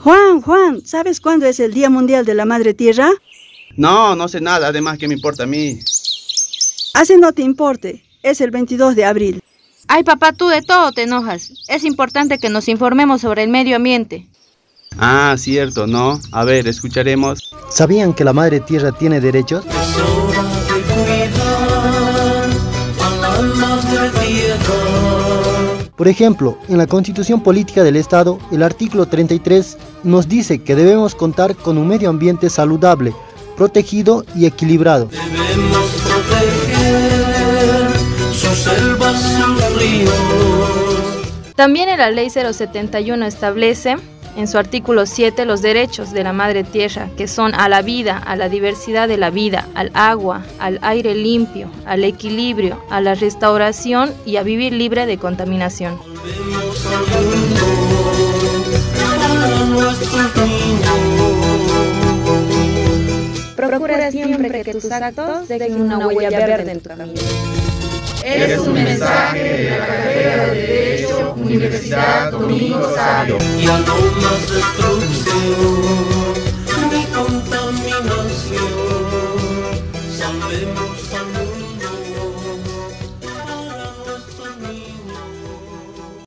Juan, Juan, ¿sabes cuándo es el Día Mundial de la Madre Tierra? No, no sé nada, además, ¿qué me importa a mí? Así no te importe, es el 22 de abril. Ay, papá, tú de todo te enojas. Es importante que nos informemos sobre el medio ambiente. Ah, cierto, ¿no? A ver, escucharemos. ¿Sabían que la Madre Tierra tiene derechos? Por ejemplo, en la Constitución Política del Estado, el artículo 33 nos dice que debemos contar con un medio ambiente saludable, protegido y equilibrado. Debemos proteger sus selvas, sus ríos. También en la Ley 071 establece en su artículo 7 los derechos de la madre tierra, que son a la vida, a la diversidad de la vida, al agua, al aire limpio, al equilibrio, a la restauración y a vivir libre de contaminación. Procura siempre que tus actos dejen una huella verde en tu camino. Es un mensaje Domingo Sabio. Y a no más destrucción ni contaminación, salvemos